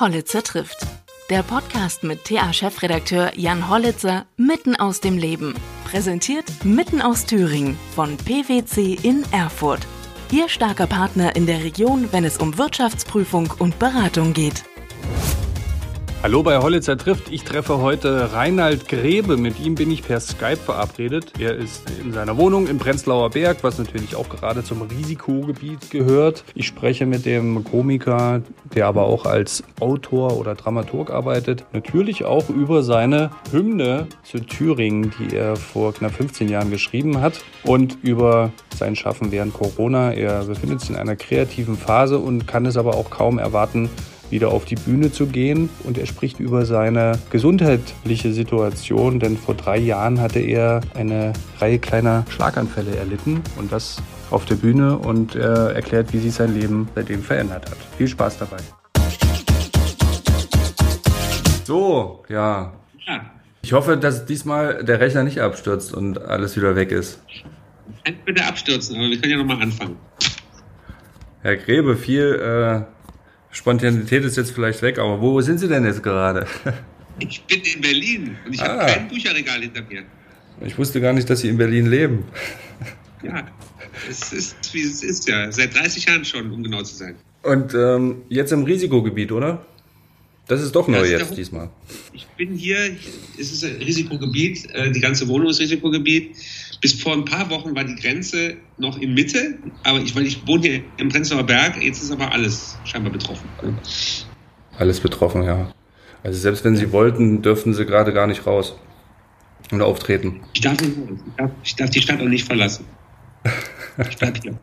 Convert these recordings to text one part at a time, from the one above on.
Hollitzer trifft. Der Podcast mit TA-Chefredakteur Jan Hollitzer mitten aus dem Leben. Präsentiert mitten aus Thüringen von PwC in Erfurt. Ihr starker Partner in der Region, wenn es um Wirtschaftsprüfung und Beratung geht. Hallo bei Hollitzer trifft. Ich treffe heute Reinhard Grebe. Mit ihm bin ich per Skype verabredet. Er ist in seiner Wohnung im Prenzlauer Berg, was natürlich auch gerade zum Risikogebiet gehört. Ich spreche mit dem Komiker, der aber auch als Autor oder Dramaturg arbeitet, natürlich auch über seine Hymne zu Thüringen, die er vor knapp 15 Jahren geschrieben hat und über sein Schaffen während Corona. Er befindet sich in einer kreativen Phase und kann es aber auch kaum erwarten, wieder auf die Bühne zu gehen. Und er spricht über seine gesundheitliche Situation, denn vor drei Jahren hatte er eine Reihe kleiner Schlaganfälle erlitten und das auf der Bühne und er erklärt, wie sich sein Leben seitdem verändert hat. Viel Spaß dabei. So, ja. Ich hoffe, dass diesmal der Rechner nicht abstürzt und alles wieder weg ist. Kann bitte abstürzen, aber wir können ja nochmal anfangen. Herr Grebe, viel äh, Spontanität ist jetzt vielleicht weg, aber wo sind Sie denn jetzt gerade? Ich bin in Berlin und ich ah. habe kein Bücherregal hinter mir. Ich wusste gar nicht, dass Sie in Berlin leben. Ja, es ist, wie es ist, ja. Seit 30 Jahren schon, um genau zu sein. Und ähm, jetzt im Risikogebiet, oder? Das ist doch neu jetzt diesmal. Ich bin hier, es ist ein Risikogebiet, äh, die ganze Wohnung ist Risikogebiet. Bis vor ein paar Wochen war die Grenze noch in Mitte, aber ich, weil ich wohne hier im Prenzlauer Berg, jetzt ist aber alles scheinbar betroffen. Alles betroffen, ja. Also selbst wenn Sie wollten, dürften Sie gerade gar nicht raus und auftreten. Ich darf, nicht, ich darf, ich darf die Stadt auch nicht verlassen. Ich bleib hier.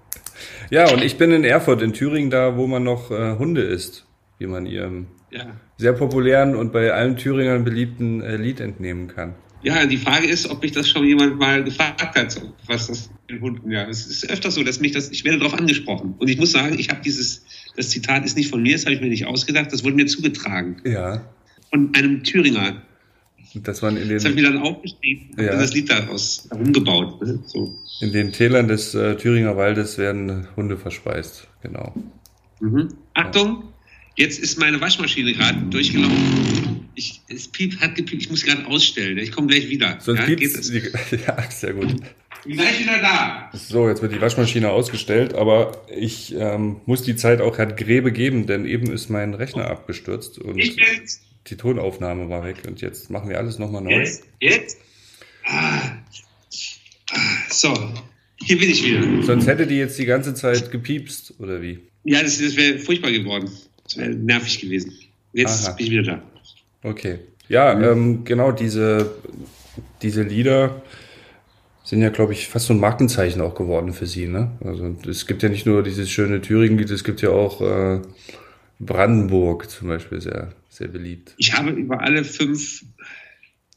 ja, und ich bin in Erfurt, in Thüringen, da wo man noch äh, Hunde isst, wie man ihrem ja. sehr populären und bei allen Thüringern beliebten äh, Lied entnehmen kann. Ja, die Frage ist, ob mich das schon jemand mal gefragt hat, was das mit Hunden, ja. Es ist öfter so, dass mich das, ich werde darauf angesprochen. Und ich muss sagen, ich habe dieses, das Zitat ist nicht von mir, das habe ich mir nicht ausgedacht, das wurde mir zugetragen. Ja. Von einem Thüringer. Das, man in den, das habe ich mir dann aufgeschrieben ja. und das Lied daraus herumgebaut. Ne? So. In den Tälern des äh, Thüringer Waldes werden Hunde verspeist, genau. Mhm. Achtung, jetzt ist meine Waschmaschine gerade durchgelaufen ich, es piep, hat gepiept, ich muss gerade ausstellen. Ich komme gleich wieder. Sonst ja, piept's, die, ja, sehr gut. Gleich wieder da. So, jetzt wird die Waschmaschine ausgestellt, aber ich ähm, muss die Zeit auch Herrn Grebe geben, denn eben ist mein Rechner abgestürzt und die Tonaufnahme war weg und jetzt machen wir alles nochmal neu. Jetzt? Jetzt? Ah. ah. So, hier bin ich wieder. Sonst hätte die jetzt die ganze Zeit gepiepst, oder wie? Ja, das, das wäre furchtbar geworden. Das wäre nervig gewesen. Jetzt Aha. bin ich wieder da. Okay. Ja, mhm. ähm, genau, diese, diese Lieder sind ja, glaube ich, fast so ein Markenzeichen auch geworden für sie. Ne? Also es gibt ja nicht nur dieses schöne Thüringen-Lied, es gibt ja auch äh, Brandenburg zum Beispiel, sehr, sehr beliebt. Ich habe über alle fünf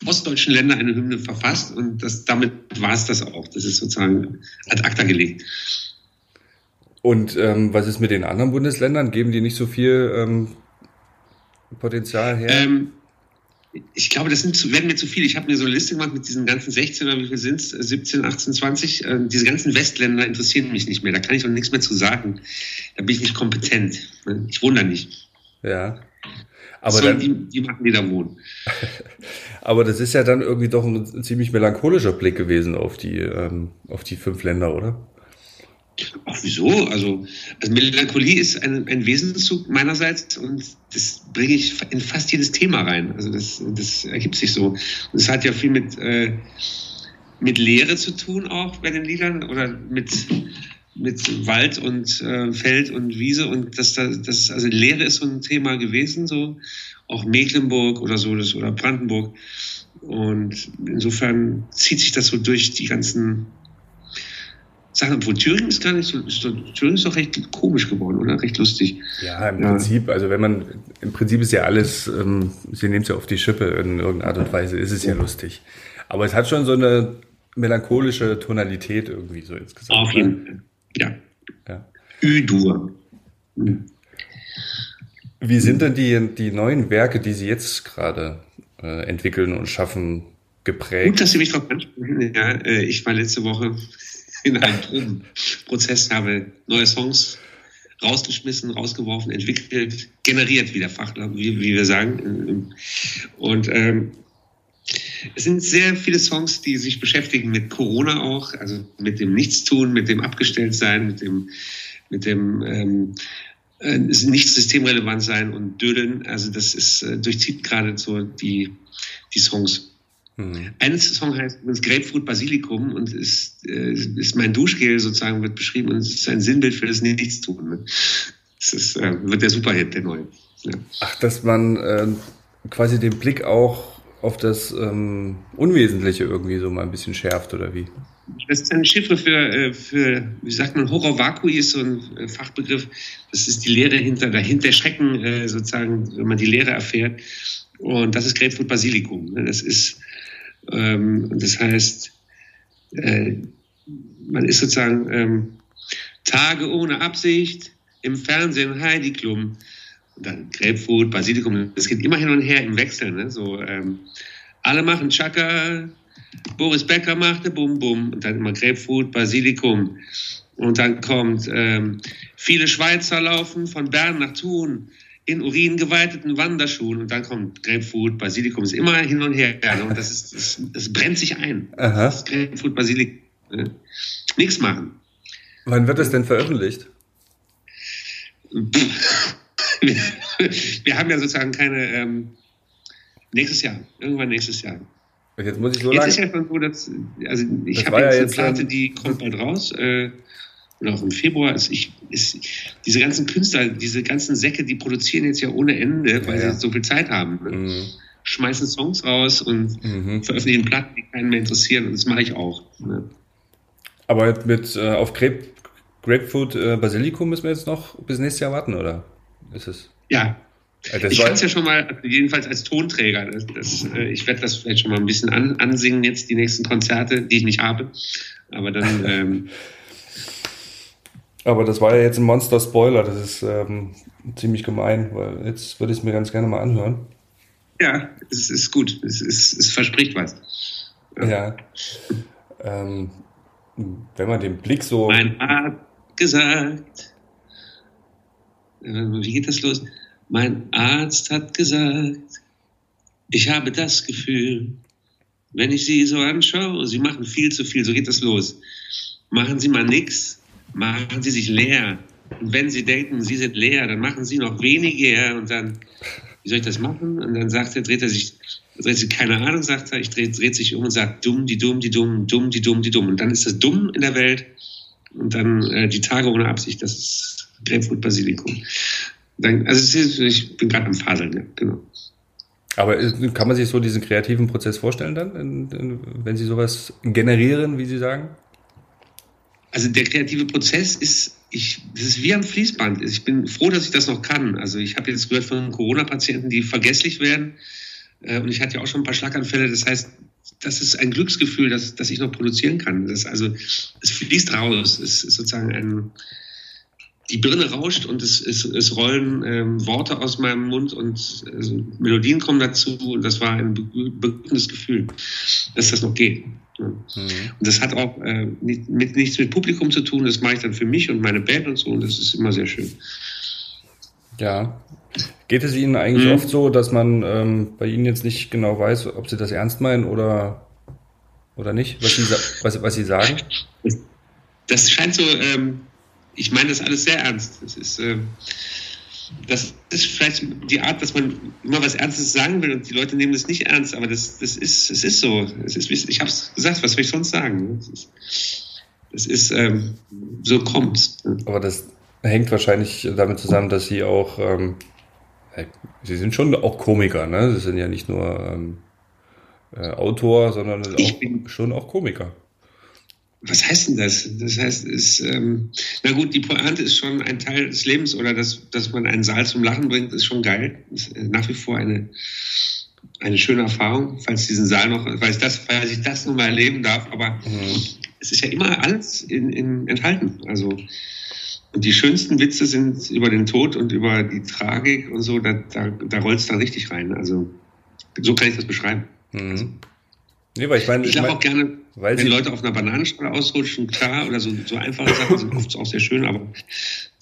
ostdeutschen Länder eine Hymne verfasst und das, damit war es das auch. Das ist sozusagen ad acta gelegt. Und ähm, was ist mit den anderen Bundesländern? Geben die nicht so viel ähm, Potenzial her? Ähm, ich glaube, das sind zu, werden mir zu viel. Ich habe mir so eine Liste gemacht mit diesen ganzen 16 oder wie viel sind es? 17, 18, 20. Äh, diese ganzen Westländer interessieren mich nicht mehr. Da kann ich auch nichts mehr zu sagen. Da bin ich nicht kompetent. Ich wohne da nicht. Ja. Aber dann, die, die machen, die da wohnen. Aber das ist ja dann irgendwie doch ein ziemlich melancholischer Blick gewesen auf die, ähm, auf die fünf Länder, oder? Ach, wieso? Also, also Melancholie ist ein, ein Wesenszug meinerseits und das bringe ich in fast jedes Thema rein. Also das, das ergibt sich so. Und es hat ja viel mit, äh, mit Leere zu tun auch bei den Liedern oder mit, mit Wald und äh, Feld und Wiese und das, das, also Leere ist so ein Thema gewesen, so auch Mecklenburg oder so das, oder Brandenburg. Und insofern zieht sich das so durch die ganzen Sachen, obwohl Thüringen ist gar nicht so, ist doch, Thüringen ist doch recht komisch geworden, oder? Recht lustig. Ja, im ja. Prinzip, also wenn man, im Prinzip ist ja alles, ähm, sie nehmen es ja auf die Schippe in irgendeiner Art und Weise, ist es ja lustig. Aber es hat schon so eine melancholische Tonalität irgendwie so insgesamt. Auf jeden Fall, ja. ja. Ü-Dur. Mhm. Wie sind denn die, die neuen Werke, die Sie jetzt gerade äh, entwickeln und schaffen, geprägt? Gut, dass Sie mich darauf ansprechen. Ja, äh, ich war letzte Woche in einem Probenprozess, habe neue Songs rausgeschmissen, rausgeworfen, entwickelt, generiert, wie der Fachler, wie, wie wir sagen. Und ähm, es sind sehr viele Songs, die sich beschäftigen mit Corona auch, also mit dem Nichtstun, mit dem Abgestelltsein, mit dem, mit dem ähm, äh, nicht systemrelevant sein und Dödeln. Also das ist äh, durchzieht gerade so die, die Songs. Mhm. Ein Song heißt übrigens Grapefruit Basilikum und ist, äh, ist mein Duschgel sozusagen, wird beschrieben und es ist ein Sinnbild für das Nichtstun. Ne? Das ist, äh, wird der Superhit, der neue. Ja. Ach, dass man äh, quasi den Blick auch auf das ähm, Unwesentliche irgendwie so mal ein bisschen schärft oder wie? Das ist eine Chiffre für, äh, für, wie sagt man, Horror Vacui ist so ein äh, Fachbegriff. Das ist die Lehre hinter, dahinter Schrecken äh, sozusagen, wenn man die Lehre erfährt. Und das ist Grapefruit Basilikum. Ne? Das ist, ähm, das heißt, äh, man ist sozusagen ähm, Tage ohne Absicht im Fernsehen Heidi Klum. Dann Grapefruit, Basilikum, das geht immer hin und her im Wechsel. Ne? So, ähm, alle machen Chaka, Boris Becker machte Bum Bum und dann immer Grapefruit, Basilikum. Und dann kommt, ähm, viele Schweizer laufen von Bern nach Thun in uringeweiteten Wanderschuhen und dann kommt Grapefruit, Basilikum, ist immer hin und her. Ne? Und das, ist, das, das brennt sich ein. Aha. Das Grapefruit, Basilikum. Ne? Nichts machen. Wann wird das denn veröffentlicht? wir, wir haben ja sozusagen keine, ähm, nächstes Jahr, irgendwann nächstes Jahr. Jetzt muss ich so Jetzt lang... ist ja schon so, dass, also ich habe jetzt, ja jetzt eine Platte, die kommt bald raus, äh, und auch im Februar. Ist, ich, ist, diese ganzen Künstler, diese ganzen Säcke, die produzieren jetzt ja ohne Ende, weil ja, ja. sie so viel Zeit haben. Ne? Mhm. Schmeißen Songs raus und mhm. veröffentlichen Platten, die keinen mehr interessieren. Und das mache ich auch. Ne? Aber mit äh, auf Grape, Grapefruit äh, Basilikum müssen wir jetzt noch bis nächstes Jahr warten, oder? Ist es? Ja, das ich kann es ja schon mal, jedenfalls als Tonträger. Das, das, äh, ich werde das vielleicht schon mal ein bisschen an, ansingen, jetzt die nächsten Konzerte, die ich nicht habe. Aber dann. Ähm, aber das war ja jetzt ein Monster-Spoiler, das ist ähm, ziemlich gemein, weil jetzt würde ich es mir ganz gerne mal anhören. Ja, es ist gut, es, ist, es verspricht was. Ja. ja. Ähm, wenn man den Blick so. Mein Arzt gesagt. Äh, wie geht das los? Mein Arzt hat gesagt, ich habe das Gefühl, wenn ich Sie so anschaue, Sie machen viel zu viel, so geht das los. Machen Sie mal nichts, machen Sie sich leer. Und wenn Sie denken, Sie sind leer, dann machen Sie noch weniger und dann, wie soll ich das machen? Und dann sagt er, dreht er sich, dreht sich, keine Ahnung, sagt er, ich dreht, dreht sich um und sagt, dumm, die dumm, die dumm, dumm, die dumm, die dumm. Und dann ist das dumm in der Welt und dann äh, die Tage ohne Absicht, das ist Grapefruit Basilikum. Dann, also ist, ich bin gerade am Faseln, ja, genau. Aber kann man sich so diesen kreativen Prozess vorstellen dann, wenn Sie sowas generieren, wie Sie sagen? Also der kreative Prozess ist, ich, das ist wie am Fließband. Ich bin froh, dass ich das noch kann. Also ich habe jetzt gehört von Corona-Patienten, die vergesslich werden. Äh, und ich hatte ja auch schon ein paar Schlaganfälle. Das heißt, das ist ein Glücksgefühl, dass, dass ich noch produzieren kann. Das, also es fließt raus. Es ist sozusagen ein, die Birne rauscht und es, es, es rollen ähm, Worte aus meinem Mund und also Melodien kommen dazu und das war ein beglückendes Gefühl, dass das noch geht. Ja. Mhm. Und das hat auch äh, nicht, mit, nichts mit Publikum zu tun, das mache ich dann für mich und meine Band und so und das ist immer sehr schön. Ja. Geht es Ihnen eigentlich mhm. oft so, dass man ähm, bei Ihnen jetzt nicht genau weiß, ob Sie das ernst meinen oder, oder nicht, was Sie, was, was Sie sagen? Das scheint so... Ähm, ich meine das alles sehr ernst. Das ist, äh, das ist vielleicht die Art, dass man immer was Ernstes sagen will und die Leute nehmen das nicht ernst, aber das, das ist, es ist so. Es ist, ich habe es gesagt, was soll ich sonst sagen? Das ist, das ist ähm, so kommt. Aber das hängt wahrscheinlich damit zusammen, dass sie auch, ähm, sie sind schon auch Komiker, ne? Sie sind ja nicht nur ähm, äh, Autor, sondern auch, schon auch Komiker was heißt denn das? Das heißt, ist, ähm, na gut, die Pointe ist schon ein Teil des Lebens oder dass, dass man einen Saal zum Lachen bringt, ist schon geil. Ist äh, nach wie vor eine, eine schöne Erfahrung, falls diesen Saal noch, falls, das, falls ich das noch mal erleben darf. Aber mhm. es ist ja immer alles in, in, enthalten. Also, und die schönsten Witze sind über den Tod und über die Tragik und so, da, da, da rollt es dann richtig rein. Also, so kann ich das beschreiben. Mhm. Also, Nee, weil ich meine, ich, ich laufe auch gerne, wenn Leute auf einer Bananenschale ausrutschen, klar, oder so, so einfache Sachen sind oft auch sehr schön, aber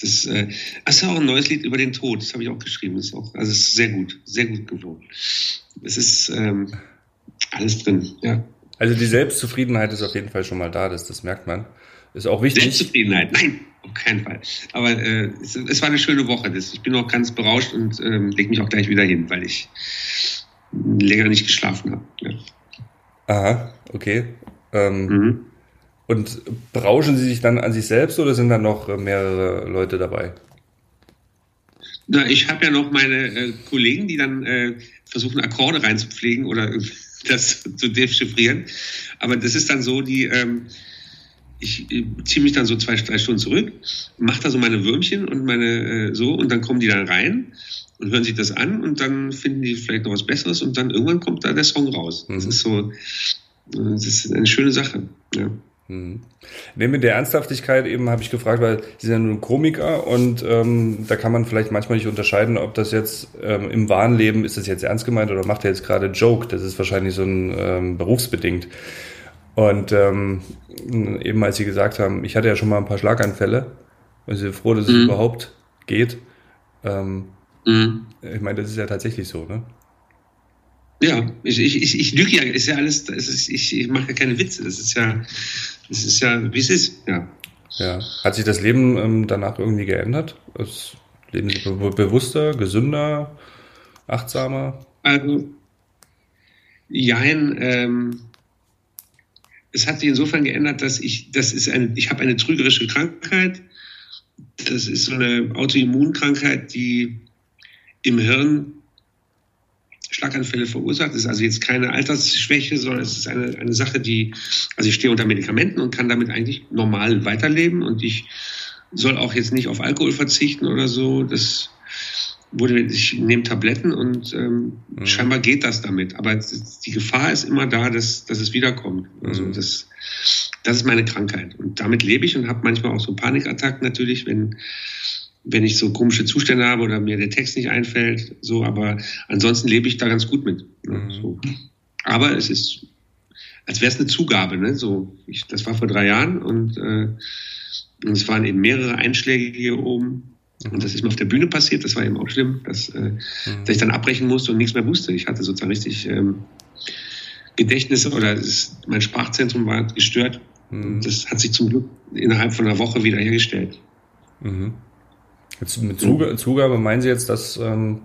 das, äh, ist auch ein neues Lied über den Tod, das habe ich auch geschrieben, ist auch, also es ist sehr gut, sehr gut geworden. Es ist ähm, alles drin, ja. Also die Selbstzufriedenheit ist auf jeden Fall schon mal da, das, das merkt man. Ist auch wichtig. Selbstzufriedenheit, nein, auf keinen Fall. Aber äh, es, es, war eine schöne Woche. Das, ich bin auch ganz berauscht und ähm, lege mich auch gleich wieder hin, weil ich länger nicht geschlafen habe. Ja. Aha, okay. Ähm, mhm. Und berauschen Sie sich dann an sich selbst oder sind dann noch mehrere Leute dabei? Na, ich habe ja noch meine äh, Kollegen, die dann äh, versuchen, Akkorde reinzupflegen oder das zu dechiffrieren. Aber das ist dann so, die, ähm, ich äh, ziehe mich dann so zwei, drei Stunden zurück, mache da so meine Würmchen und meine äh, so und dann kommen die dann rein und hören sich das an und dann finden die vielleicht noch was Besseres und dann irgendwann kommt da der Song raus. Mhm. Das ist so, äh, das ist eine schöne Sache. Ja. Mhm. Neben der Ernsthaftigkeit eben habe ich gefragt, weil Sie sind ja nur Komiker und ähm, da kann man vielleicht manchmal nicht unterscheiden, ob das jetzt ähm, im wahren Leben ist das jetzt ernst gemeint oder macht er jetzt gerade Joke. Das ist wahrscheinlich so ein ähm, berufsbedingt. Und ähm, eben als Sie gesagt haben, ich hatte ja schon mal ein paar Schlaganfälle, also froh, dass es mhm. überhaupt geht. Ähm, Mhm. Ich meine, das ist ja tatsächlich so, ne? Ja, ich, ich, ich, ich lüge ja, ist ja alles, ist, ich, ich mache ja keine Witze. Das ist ja, das ist ja, wie es ist, ja. Ja. Hat sich das Leben ähm, danach irgendwie geändert? Das Leben be bewusster, gesünder, achtsamer? Also, jein, ähm, es hat sich insofern geändert, dass ich, das ist ein, ich habe eine trügerische Krankheit. Das ist so eine Autoimmunkrankheit, die im Hirn Schlaganfälle verursacht. Das ist also jetzt keine Altersschwäche, sondern es ist eine, eine Sache, die, also ich stehe unter Medikamenten und kann damit eigentlich normal weiterleben und ich soll auch jetzt nicht auf Alkohol verzichten oder so. Das wurde, ich nehme Tabletten und ähm, mhm. scheinbar geht das damit. Aber die Gefahr ist immer da, dass, dass es wiederkommt. Also mhm. das, das ist meine Krankheit. Und damit lebe ich und habe manchmal auch so Panikattacken natürlich, wenn wenn ich so komische Zustände habe oder mir der Text nicht einfällt, so, aber ansonsten lebe ich da ganz gut mit. Ne, mhm. So. Aber es ist, als wäre es eine Zugabe, ne? So, ich, das war vor drei Jahren und, äh, und es waren eben mehrere Einschläge hier oben. Und das ist mir auf der Bühne passiert, das war eben auch schlimm, dass, äh, mhm. dass ich dann abbrechen musste und nichts mehr wusste. Ich hatte sozusagen richtig ähm, Gedächtnisse oder es, mein Sprachzentrum war gestört. Mhm. Das hat sich zum Glück innerhalb von einer Woche wieder hergestellt. Mhm. Jetzt mit Zugabe, Zugabe meinen Sie jetzt, dass ähm,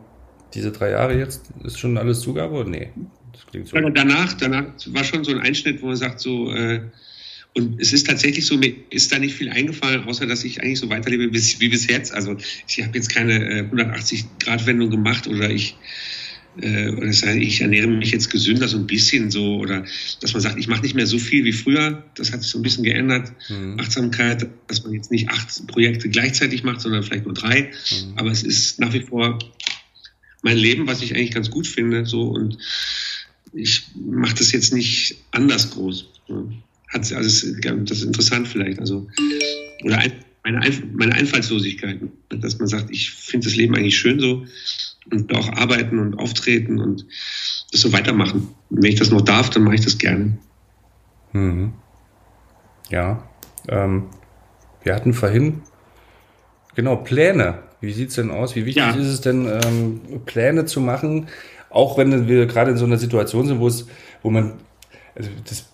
diese drei Jahre jetzt ist schon alles Zugabe oder nee? Das klingt so. Danach, danach war schon so ein Einschnitt, wo man sagt, so, äh, und es ist tatsächlich so, mir ist da nicht viel eingefallen, außer dass ich eigentlich so weiterlebe wie, bis jetzt. Also ich habe jetzt keine äh, 180-Grad-Wendung gemacht oder ich äh, oder das heißt, ich ernähre mich jetzt gesünder so ein bisschen so oder dass man sagt, ich mache nicht mehr so viel wie früher. Das hat sich so ein bisschen geändert. Mhm. Achtsamkeit, dass man jetzt nicht acht Projekte gleichzeitig macht, sondern vielleicht nur drei. Mhm. Aber es ist nach wie vor mein Leben, was ich eigentlich ganz gut finde. So und ich mache das jetzt nicht anders groß. Hat, also das ist interessant vielleicht. Also oder meine, Einf meine Einfallslosigkeit, dass man sagt, ich finde das Leben eigentlich schön so und auch arbeiten und auftreten und das so weitermachen. Und wenn ich das noch darf, dann mache ich das gerne. Mhm. Ja, ähm, wir hatten vorhin genau Pläne. Wie sieht es denn aus? Wie wichtig ja. ist es denn, ähm, Pläne zu machen, auch wenn wir gerade in so einer Situation sind, wo es, wo man, also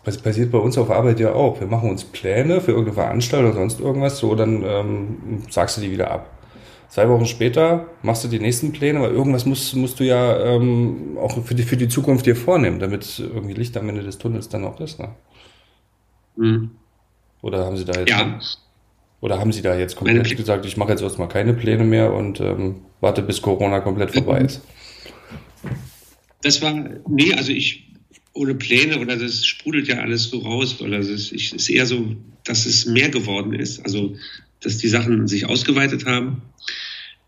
das passiert bei uns auf Arbeit ja auch. Wir machen uns Pläne für irgendeine Veranstaltung oder sonst irgendwas, so dann ähm, sagst du die wieder ab. Zwei Wochen später machst du die nächsten Pläne, weil irgendwas musst, musst du ja ähm, auch für die, für die Zukunft dir vornehmen, damit irgendwie Licht am Ende des Tunnels dann auch ist. Ne? Mhm. Oder haben Sie da jetzt ja. oder haben Sie da jetzt komplett gesagt, ich mache jetzt erstmal keine Pläne mehr und ähm, warte, bis Corona komplett vorbei ist? Das war, nee, also ich, ohne Pläne oder das sprudelt ja alles so raus oder es ist, ich, ist eher so, dass es mehr geworden ist. Also, dass die Sachen sich ausgeweitet haben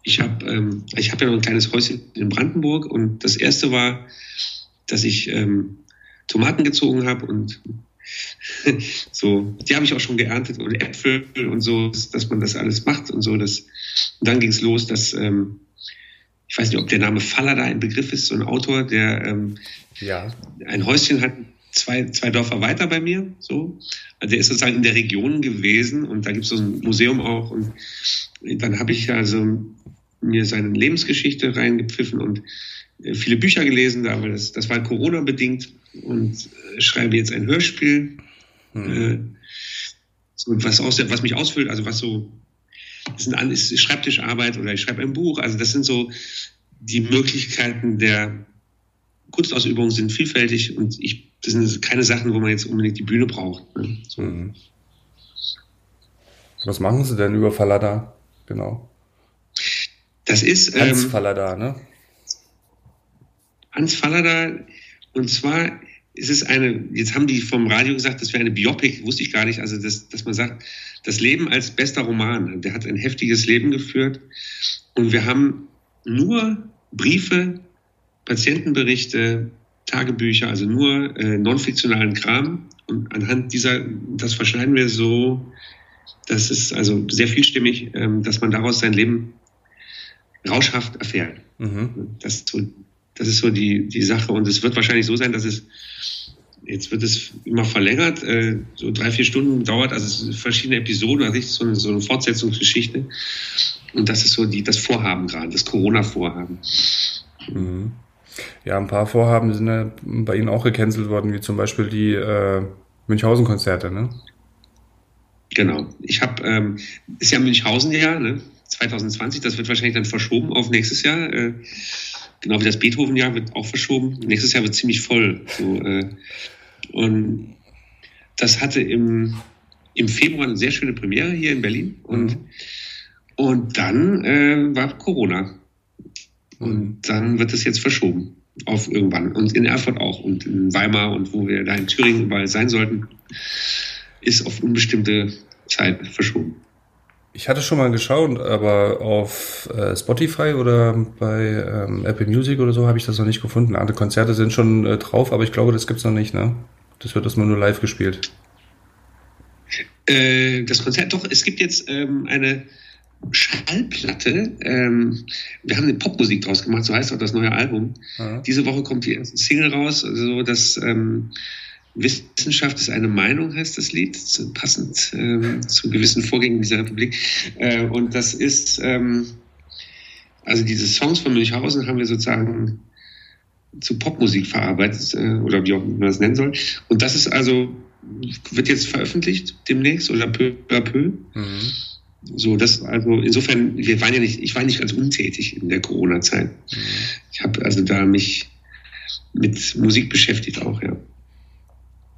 ich habe ähm, ich hab ja noch ein kleines Häuschen in Brandenburg und das erste war, dass ich ähm, Tomaten gezogen habe und so, die habe ich auch schon geerntet und Äpfel und so, dass man das alles macht und so. Das, und dann ging es los, dass ähm, ich weiß nicht, ob der Name Faller da ein Begriff ist, so ein Autor, der ähm, ja. ein Häuschen hat, zwei, zwei Dörfer weiter bei mir. So. Also der ist sozusagen in der Region gewesen und da gibt es so ein Museum auch. Und dann habe ich also mir seine Lebensgeschichte reingepfiffen und äh, viele Bücher gelesen, weil das, das war Corona-bedingt und äh, schreibe jetzt ein Hörspiel, mhm. so, was, aus, was mich ausfüllt, also was so, das ist Schreibtischarbeit oder ich schreibe ein Buch, also das sind so die Möglichkeiten der Kunstausübung sind vielfältig und ich, das sind keine Sachen, wo man jetzt unbedingt die Bühne braucht. Ne? So. Mhm. Was machen Sie denn über Fallada? Genau. Das ist. Hans ähm, Fallada, ne? Hans Fallada, und zwar ist es eine, jetzt haben die vom Radio gesagt, das wäre eine Biopic, wusste ich gar nicht, also das, dass man sagt, das Leben als bester Roman. Der hat ein heftiges Leben geführt und wir haben nur Briefe, Patientenberichte, Tagebücher, also nur äh, non-fiktionalen Kram. Und anhand dieser, das verschneiden wir so, das ist also sehr vielstimmig, ähm, dass man daraus sein Leben rauschhaft erfährt. Mhm. Das, ist so, das ist so die, die Sache. Und es wird wahrscheinlich so sein, dass es, jetzt wird es immer verlängert, äh, so drei, vier Stunden dauert, also verschiedene Episoden, also so eine, so eine Fortsetzungsgeschichte. Und das ist so die, das Vorhaben gerade, das Corona-Vorhaben. Mhm. Ja, ein paar Vorhaben sind ja bei Ihnen auch gecancelt worden, wie zum Beispiel die äh, Münchhausen-Konzerte, ne? Genau. Ich habe, ähm, ist ja Münchhausen ja, ne? 2020, das wird wahrscheinlich dann verschoben auf nächstes Jahr. Äh, genau wie das Beethoven-Jahr wird auch verschoben. Nächstes Jahr wird ziemlich voll. So, äh, und das hatte im, im Februar eine sehr schöne Premiere hier in Berlin. Und, und dann äh, war Corona. Und dann wird es jetzt verschoben auf irgendwann. Und in Erfurt auch und in Weimar und wo wir da in Thüringen überall sein sollten, ist auf unbestimmte Zeit verschoben. Ich hatte schon mal geschaut, aber auf äh, Spotify oder bei ähm, Apple Music oder so habe ich das noch nicht gefunden. Andere Konzerte sind schon äh, drauf, aber ich glaube, das gibt's noch nicht, ne? Das wird erstmal nur live gespielt. Äh, das Konzert, doch, es gibt jetzt ähm, eine Schallplatte. Ähm, wir haben eine Popmusik draus gemacht, so heißt auch das neue Album. Ja. Diese Woche kommt die erste Single raus, also das ähm, Wissenschaft ist eine Meinung, heißt das Lied, passend ähm, zu gewissen Vorgängen dieser Republik. Äh, und das ist, ähm, also diese Songs von Münchhausen haben wir sozusagen zu Popmusik verarbeitet, äh, oder wie auch immer man das nennen soll. Und das ist also, wird jetzt veröffentlicht demnächst oder peu à peu. Mhm. So, das also insofern, wir waren ja nicht, ich war nicht ganz untätig in der Corona-Zeit. Mhm. Ich habe also da mich mit Musik beschäftigt auch, ja.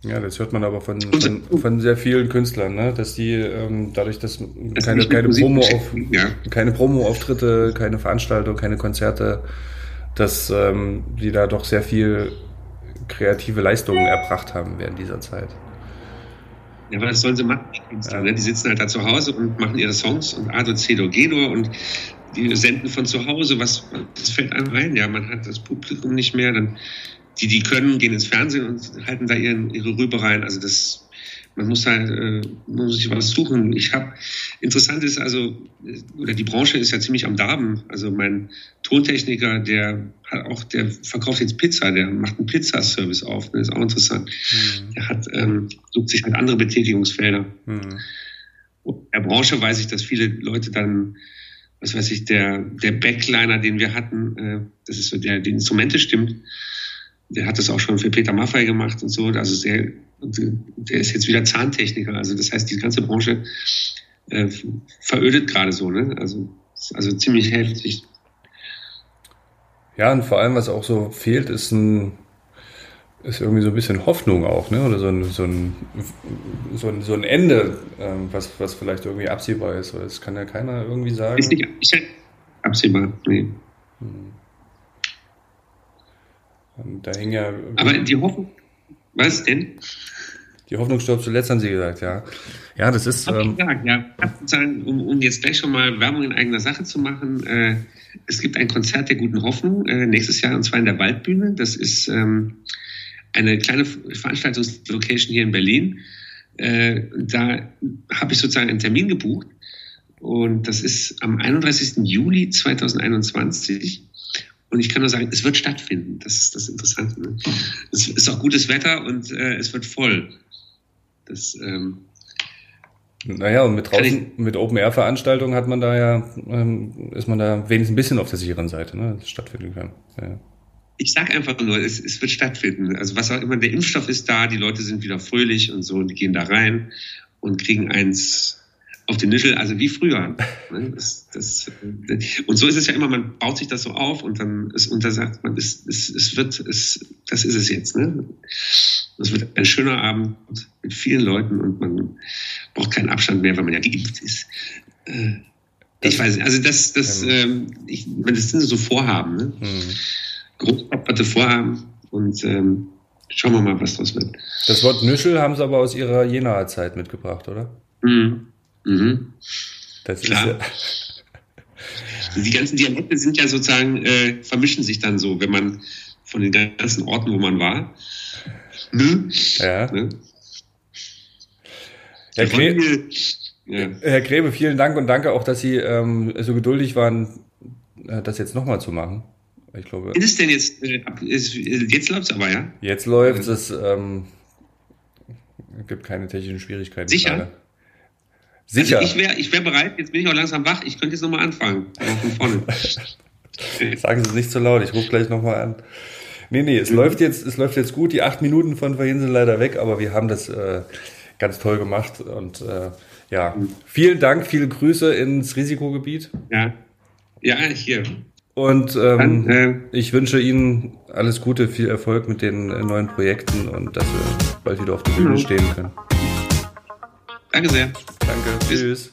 Ja, das hört man aber von, von, von sehr vielen Künstlern, ne? dass die ähm, dadurch, dass keine, keine, Promo auf, ja. keine Promo-Auftritte, keine Veranstaltung, keine Konzerte, dass ähm, die da doch sehr viel kreative Leistungen erbracht haben während dieser Zeit. Ja, aber das sollen sie machen, die Künstler. Ja. Ne? Die sitzen halt da zu Hause und machen ihre Songs und Ado Cedo Gedo und die senden von zu Hause. Was, das fällt einem ein. Ja, man hat das Publikum nicht mehr. Dann, die, die können, gehen ins Fernsehen und halten da ihren, ihre Rübe rein. Also das, man muss halt, äh, man muss sich was suchen. Ich habe, interessant ist also, oder die Branche ist ja ziemlich am Darben. Also mein Tontechniker, der hat auch, der verkauft jetzt Pizza, der macht einen Pizzaservice auf. Das ist auch interessant. Mhm. Der hat, ähm, sucht sich halt andere Betätigungsfelder. Mhm. Und in der Branche weiß ich, dass viele Leute dann, was weiß ich, der, der Backliner, den wir hatten, äh, das ist so der, die Instrumente stimmt, der hat das auch schon für Peter Maffei gemacht und so. Also sehr, der ist jetzt wieder Zahntechniker. Also das heißt, die ganze Branche äh, verödet gerade so, ne? Also, also ziemlich heftig. Ja, und vor allem, was auch so fehlt, ist ein ist irgendwie so ein bisschen Hoffnung auch, ne? Oder so ein, so ein, so ein, so ein Ende, ähm, was, was vielleicht irgendwie absehbar ist. Das kann ja keiner irgendwie sagen. Ist nicht, absehbar, nee. Hm. Und da hing ja. Aber die Hoffnung, was denn? Die Hoffnung stirbt zuletzt, haben Sie gesagt, ja. Ja, das ist. Hab ähm, ich gesagt, ja. Um, um jetzt gleich schon mal Werbung in eigener Sache zu machen, äh, es gibt ein Konzert der guten Hoffnung äh, nächstes Jahr und zwar in der Waldbühne. Das ist ähm, eine kleine Veranstaltungslocation hier in Berlin. Äh, da habe ich sozusagen einen Termin gebucht und das ist am 31. Juli 2021 Und ich kann nur sagen, es wird stattfinden. Das ist das Interessante. Ne? Es ist auch gutes Wetter und äh, es wird voll. Das, ähm, naja, und mit draußen, mit Open-Air-Veranstaltungen hat man da ja, ähm, ist man da wenigstens ein bisschen auf der sicheren Seite, ne, dass es stattfinden kann. Ja. Ich sag einfach nur, es, es wird stattfinden. Also was auch immer, der Impfstoff ist da, die Leute sind wieder fröhlich und so, und die gehen da rein und kriegen eins auf den Nischel, also wie früher. Ne, das, das, und so ist es ja immer, man baut sich das so auf und dann ist untersagt man, es, es, es wird, es, das ist es jetzt. Ne? Es wird ein schöner Abend mit vielen Leuten und man braucht keinen Abstand mehr, weil man ja geimpft ist. Äh, ich weiß nicht, also das, das, ähm, ich, das sind so Vorhaben, ne? Mhm. Großpapperte Vorhaben und ähm, schauen wir mal, was das wird. Das Wort Nüschel haben sie aber aus ihrer Jenaer Zeit mitgebracht, oder? Mhm. Mhm. Das Klar. ist ja Die ganzen Dialekte sind ja sozusagen, äh, vermischen sich dann so, wenn man von den ganzen Orten, wo man war. Ne? Ja. Ne? Herr, Gre ja. Herr Grebe, vielen Dank und danke auch, dass Sie ähm, so geduldig waren, äh, das jetzt nochmal zu machen. Ich glaube. Ist es denn jetzt? Äh, jetzt läuft es aber, ja? Jetzt läuft es. Ähm, gibt keine technischen Schwierigkeiten. Sicher? Gerade. Sicher. Also ich wäre ich wär bereit, jetzt bin ich auch langsam wach, ich könnte jetzt nochmal anfangen. Von vorne. Sagen Sie es nicht zu laut, ich rufe gleich nochmal an. Nee, nee, es, mhm. läuft jetzt, es läuft jetzt gut. Die acht Minuten von vorhin sind leider weg, aber wir haben das äh, ganz toll gemacht. Und äh, ja, mhm. vielen Dank, viele Grüße ins Risikogebiet. Ja, ja hier. Und ähm, Dann, äh, ich wünsche Ihnen alles Gute, viel Erfolg mit den äh, neuen Projekten und dass wir bald wieder auf der Bühne mhm. stehen können. Danke sehr. Danke. Tschüss.